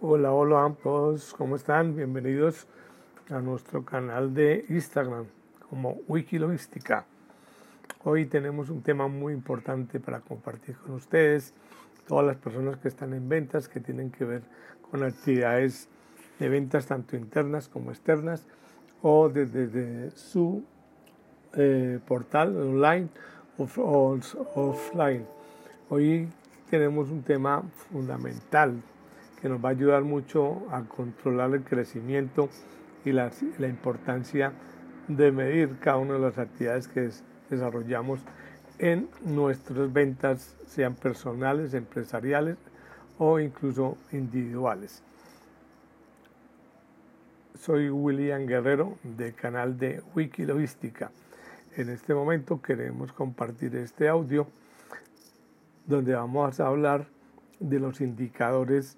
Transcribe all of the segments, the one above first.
Hola, hola a todos, ¿cómo están? Bienvenidos a nuestro canal de Instagram como Wikilogistica. Hoy tenemos un tema muy importante para compartir con ustedes, todas las personas que están en ventas, que tienen que ver con actividades de ventas tanto internas como externas o desde, su eh, portal online o offline. Hoy tenemos un tema fundamental que nos va a ayudar mucho a controlar el crecimiento y la, la importancia de medir cada una de las actividades que desarrollamos en nuestras ventas, sean personales, empresariales o incluso individuales. Soy William Guerrero del canal de Wikilogística. En este momento queremos compartir este audio donde vamos a hablar de los indicadores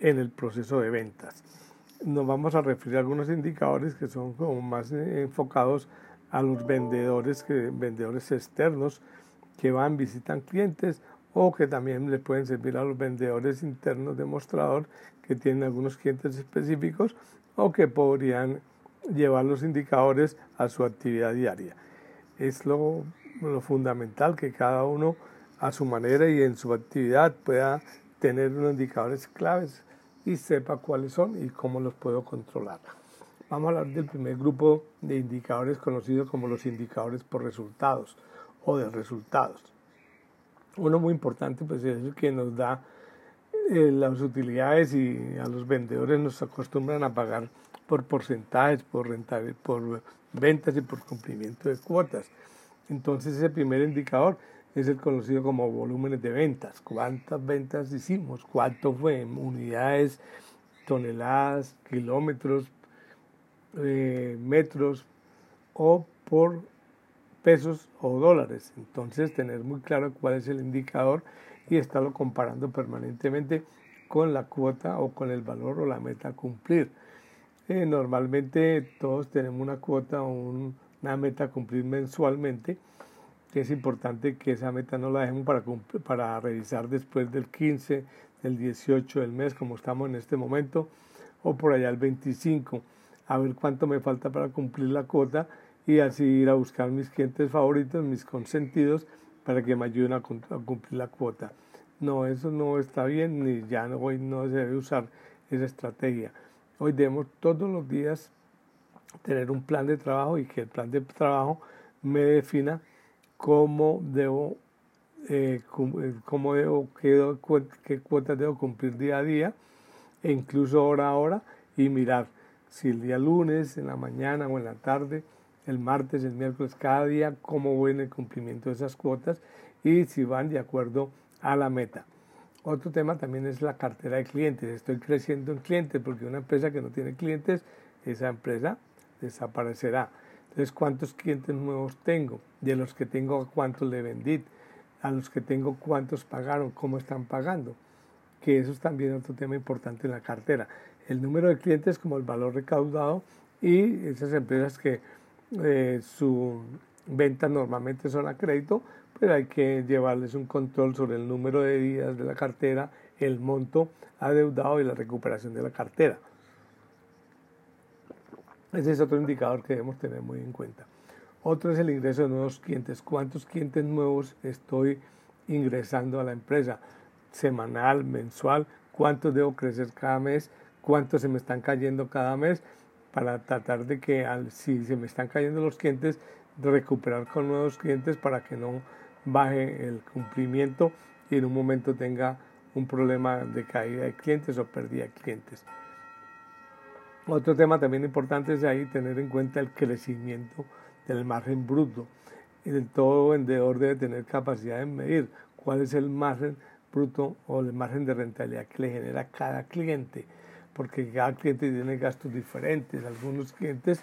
en el proceso de ventas. Nos vamos a referir a algunos indicadores que son como más enfocados a los vendedores, que, vendedores externos que van, visitan clientes o que también le pueden servir a los vendedores internos de mostrador que tienen algunos clientes específicos o que podrían llevar los indicadores a su actividad diaria. Es lo, lo fundamental que cada uno a su manera y en su actividad pueda tener unos indicadores claves y sepa cuáles son y cómo los puedo controlar. Vamos a hablar del primer grupo de indicadores conocidos como los indicadores por resultados o de resultados. Uno muy importante pues es el que nos da eh, las utilidades y a los vendedores nos acostumbran a pagar por porcentajes, por, por ventas y por cumplimiento de cuotas. Entonces ese primer indicador es el conocido como volúmenes de ventas. ¿Cuántas ventas hicimos? ¿Cuánto fue? Unidades, toneladas, kilómetros, eh, metros o por pesos o dólares. Entonces tener muy claro cuál es el indicador y estarlo comparando permanentemente con la cuota o con el valor o la meta a cumplir. Eh, normalmente todos tenemos una cuota o una meta a cumplir mensualmente es importante que esa meta no la dejemos para, para revisar después del 15, del 18 del mes, como estamos en este momento, o por allá el 25, a ver cuánto me falta para cumplir la cuota y así ir a buscar mis clientes favoritos, mis consentidos, para que me ayuden a, cumplir la cuota. No, eso no está bien, ni ya no, hoy no se debe usar esa estrategia. Hoy debemos todos los días tener un plan de trabajo y que el plan de trabajo me defina cómo debo, eh, eh, cómo debo qué, qué cuotas debo cumplir día a día, e incluso hora a hora, y mirar si el día lunes, en la mañana o en la tarde, el martes, el miércoles, cada día, cómo voy en el cumplimiento de esas cuotas y si van de acuerdo a la meta. Otro tema también es la cartera de clientes. Estoy creciendo en clientes porque una empresa que no tiene clientes, esa empresa desaparecerá. Entonces, ¿cuántos clientes nuevos tengo? De los que tengo, ¿cuántos le vendí? A los que tengo, ¿cuántos pagaron? ¿Cómo están pagando? Que eso es también otro tema importante en la cartera. El número de clientes como el valor recaudado y esas empresas que eh, su venta normalmente son a crédito, pero hay que llevarles un control sobre el número de días de la cartera, el monto adeudado y la recuperación de la cartera. Ese es otro indicador que debemos tener muy en cuenta. Otro es el ingreso de nuevos clientes. ¿Cuántos clientes nuevos estoy ingresando a la empresa? Semanal, mensual, cuántos debo crecer cada mes, cuántos se me están cayendo cada mes, para tratar de que si se me están cayendo los clientes, recuperar con nuevos clientes para que no baje el cumplimiento y en un momento tenga un problema de caída de clientes o pérdida de clientes. Otro tema también importante es ahí tener en cuenta el crecimiento del margen bruto. Todo vendedor debe tener capacidad de medir cuál es el margen bruto o el margen de rentabilidad que le genera cada cliente, porque cada cliente tiene gastos diferentes. Algunos clientes,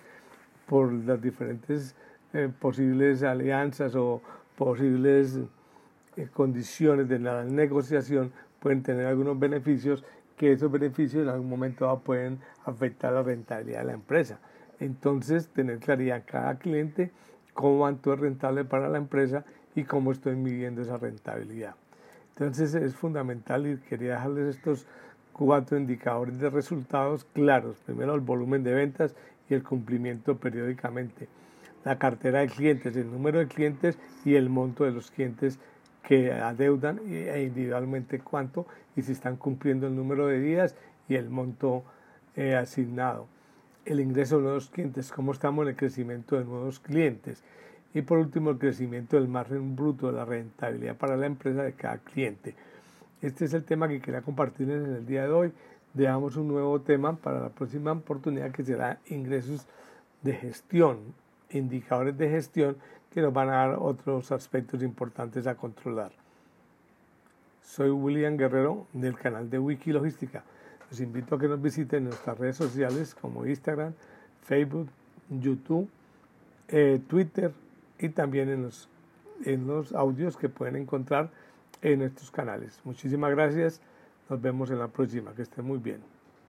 por las diferentes eh, posibles alianzas o posibles eh, condiciones de la negociación, pueden tener algunos beneficios que esos beneficios en algún momento pueden afectar la rentabilidad de la empresa. Entonces, tener claridad cada cliente, cómo cuánto es rentable para la empresa y cómo estoy midiendo esa rentabilidad. Entonces, es fundamental y quería dejarles estos cuatro indicadores de resultados claros. Primero, el volumen de ventas y el cumplimiento periódicamente. La cartera de clientes, el número de clientes y el monto de los clientes que adeudan e individualmente cuánto y si están cumpliendo el número de días y el monto eh, asignado. El ingreso de nuevos clientes, cómo estamos en el crecimiento de nuevos clientes. Y por último, el crecimiento del margen bruto de la rentabilidad para la empresa de cada cliente. Este es el tema que quería compartir en el día de hoy. Dejamos un nuevo tema para la próxima oportunidad que será ingresos de gestión, indicadores de gestión que nos van a dar otros aspectos importantes a controlar. Soy William Guerrero del canal de Wikilogística. Los invito a que nos visiten en nuestras redes sociales como Instagram, Facebook, YouTube, eh, Twitter y también en los, en los audios que pueden encontrar en estos canales. Muchísimas gracias. Nos vemos en la próxima. Que estén muy bien.